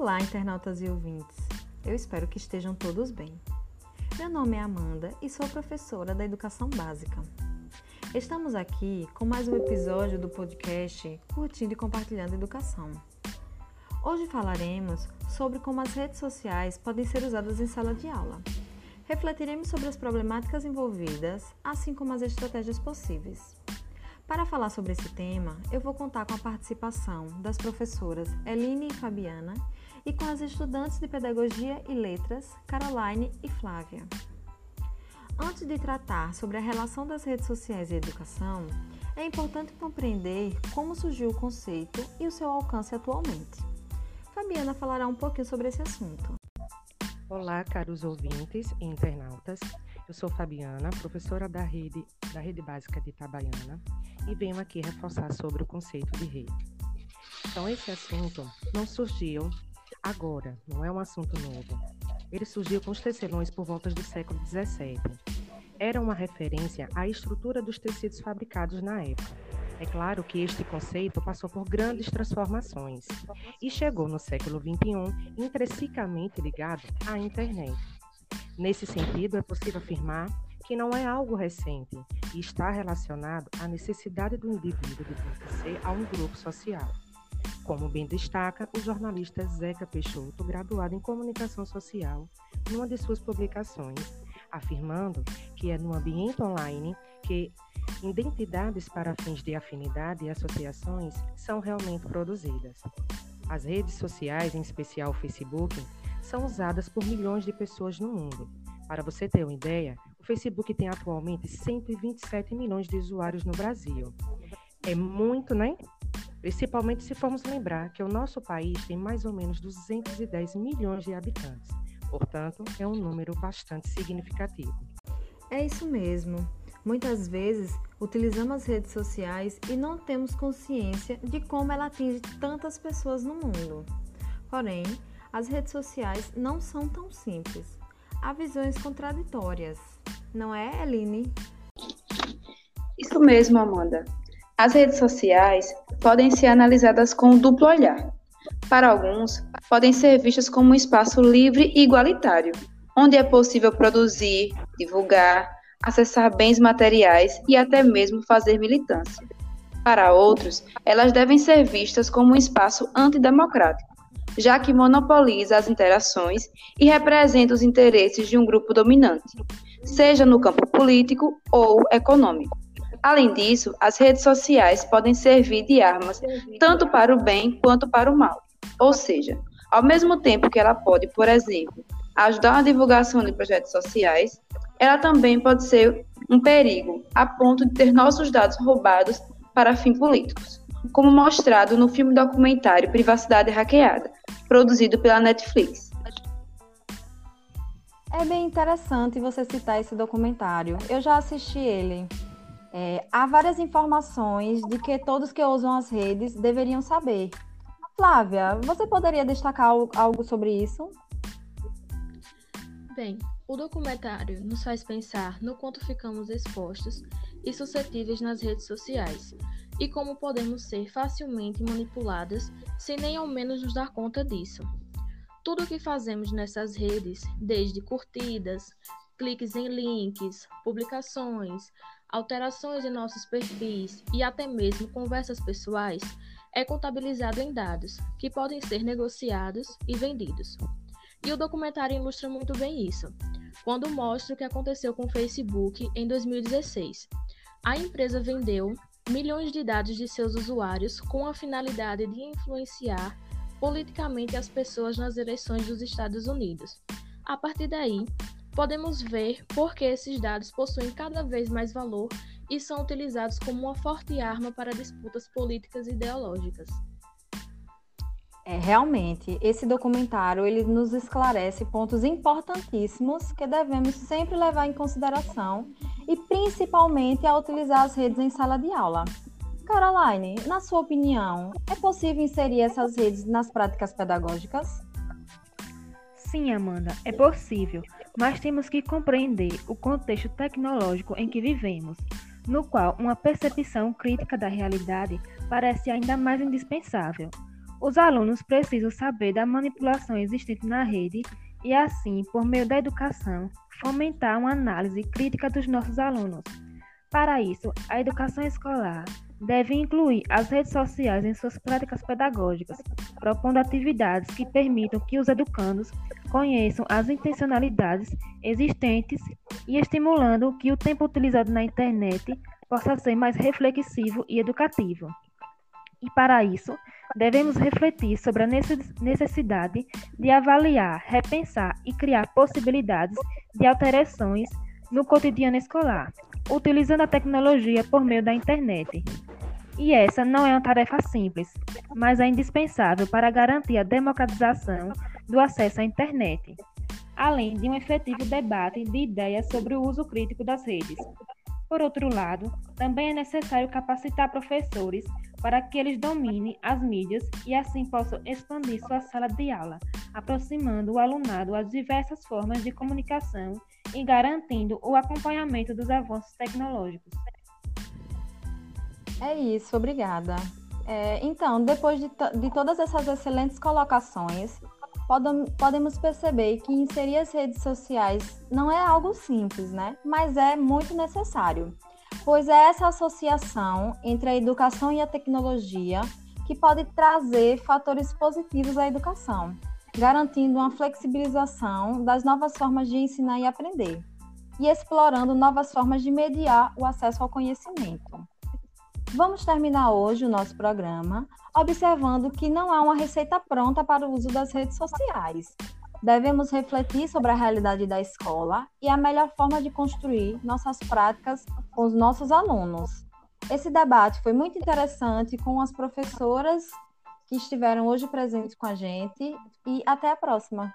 Olá, internautas e ouvintes. Eu espero que estejam todos bem. Meu nome é Amanda e sou professora da Educação Básica. Estamos aqui com mais um episódio do podcast Curtindo e Compartilhando Educação. Hoje falaremos sobre como as redes sociais podem ser usadas em sala de aula. Refletiremos sobre as problemáticas envolvidas, assim como as estratégias possíveis. Para falar sobre esse tema, eu vou contar com a participação das professoras Eline e Fabiana e com as estudantes de Pedagogia e Letras, Caroline e Flávia. Antes de tratar sobre a relação das redes sociais e educação, é importante compreender como surgiu o conceito e o seu alcance atualmente. Fabiana falará um pouquinho sobre esse assunto. Olá, caros ouvintes e internautas. Eu sou Fabiana, professora da rede, da rede básica de Itabaiana e venho aqui reforçar sobre o conceito de rede. Então, esse assunto não surgiu agora, não é um assunto novo. Ele surgiu com os tecelões por volta do século XVII. Era uma referência à estrutura dos tecidos fabricados na época. É claro que este conceito passou por grandes transformações e chegou no século XXI intrinsecamente ligado à internet. Nesse sentido, é possível afirmar que não é algo recente e está relacionado à necessidade do indivíduo de pertencer a um grupo social. Como bem destaca o jornalista Zeca Peixoto, graduado em comunicação social, numa de suas publicações, afirmando que é no ambiente online que identidades para fins de afinidade e associações são realmente produzidas. As redes sociais, em especial o Facebook, são usadas por milhões de pessoas no mundo. Para você ter uma ideia, o Facebook tem atualmente 127 milhões de usuários no Brasil. É muito, né? Principalmente se formos lembrar que o nosso país tem mais ou menos 210 milhões de habitantes. Portanto, é um número bastante significativo. É isso mesmo. Muitas vezes utilizamos as redes sociais e não temos consciência de como ela atinge tantas pessoas no mundo. Porém, as redes sociais não são tão simples. Há visões contraditórias, não é, Eline? Isso mesmo, Amanda. As redes sociais podem ser analisadas com um duplo olhar. Para alguns, podem ser vistas como um espaço livre e igualitário, onde é possível produzir, divulgar, acessar bens materiais e até mesmo fazer militância. Para outros, elas devem ser vistas como um espaço antidemocrático, já que monopoliza as interações e representa os interesses de um grupo dominante, seja no campo político ou econômico. Além disso, as redes sociais podem servir de armas tanto para o bem quanto para o mal. Ou seja, ao mesmo tempo que ela pode, por exemplo, ajudar na divulgação de projetos sociais, ela também pode ser um perigo a ponto de ter nossos dados roubados para fins políticos, como mostrado no filme documentário Privacidade Hackeada, produzido pela Netflix. É bem interessante você citar esse documentário. Eu já assisti ele. É, há várias informações de que todos que usam as redes deveriam saber. Flávia, você poderia destacar algo sobre isso? Bem, o documentário nos faz pensar no quanto ficamos expostos e suscetíveis nas redes sociais e como podemos ser facilmente manipuladas sem nem ao menos nos dar conta disso. Tudo o que fazemos nessas redes, desde curtidas, cliques em links, publicações, alterações em nossos perfis e até mesmo conversas pessoais, é contabilizado em dados que podem ser negociados e vendidos. E o documentário ilustra muito bem isso, quando mostra o que aconteceu com o Facebook em 2016. A empresa vendeu milhões de dados de seus usuários com a finalidade de influenciar politicamente as pessoas nas eleições dos Estados Unidos. A partir daí, podemos ver por que esses dados possuem cada vez mais valor e são utilizados como uma forte arma para disputas políticas e ideológicas. É, realmente, esse documentário ele nos esclarece pontos importantíssimos que devemos sempre levar em consideração e principalmente ao utilizar as redes em sala de aula. Caroline, na sua opinião, é possível inserir essas redes nas práticas pedagógicas? Sim, Amanda, é possível, mas temos que compreender o contexto tecnológico em que vivemos, no qual uma percepção crítica da realidade parece ainda mais indispensável. Os alunos precisam saber da manipulação existente na rede e, assim, por meio da educação, fomentar uma análise crítica dos nossos alunos. Para isso, a educação escolar deve incluir as redes sociais em suas práticas pedagógicas, propondo atividades que permitam que os educandos conheçam as intencionalidades existentes e estimulando que o tempo utilizado na internet possa ser mais reflexivo e educativo. E para isso, devemos refletir sobre a necessidade de avaliar, repensar e criar possibilidades de alterações no cotidiano escolar, utilizando a tecnologia por meio da internet. E essa não é uma tarefa simples, mas é indispensável para garantir a democratização do acesso à internet, além de um efetivo debate de ideias sobre o uso crítico das redes. Por outro lado, também é necessário capacitar professores para que eles dominem as mídias e assim possam expandir sua sala de aula, aproximando o alunado às diversas formas de comunicação e garantindo o acompanhamento dos avanços tecnológicos. É isso, obrigada. É, então, depois de, de todas essas excelentes colocações, podemos perceber que inserir as redes sociais não é algo simples, né? Mas é muito necessário, pois é essa associação entre a educação e a tecnologia que pode trazer fatores positivos à educação, garantindo uma flexibilização das novas formas de ensinar e aprender, e explorando novas formas de mediar o acesso ao conhecimento. Vamos terminar hoje o nosso programa observando que não há uma receita pronta para o uso das redes sociais. Devemos refletir sobre a realidade da escola e a melhor forma de construir nossas práticas com os nossos alunos. Esse debate foi muito interessante com as professoras que estiveram hoje presentes com a gente e até a próxima.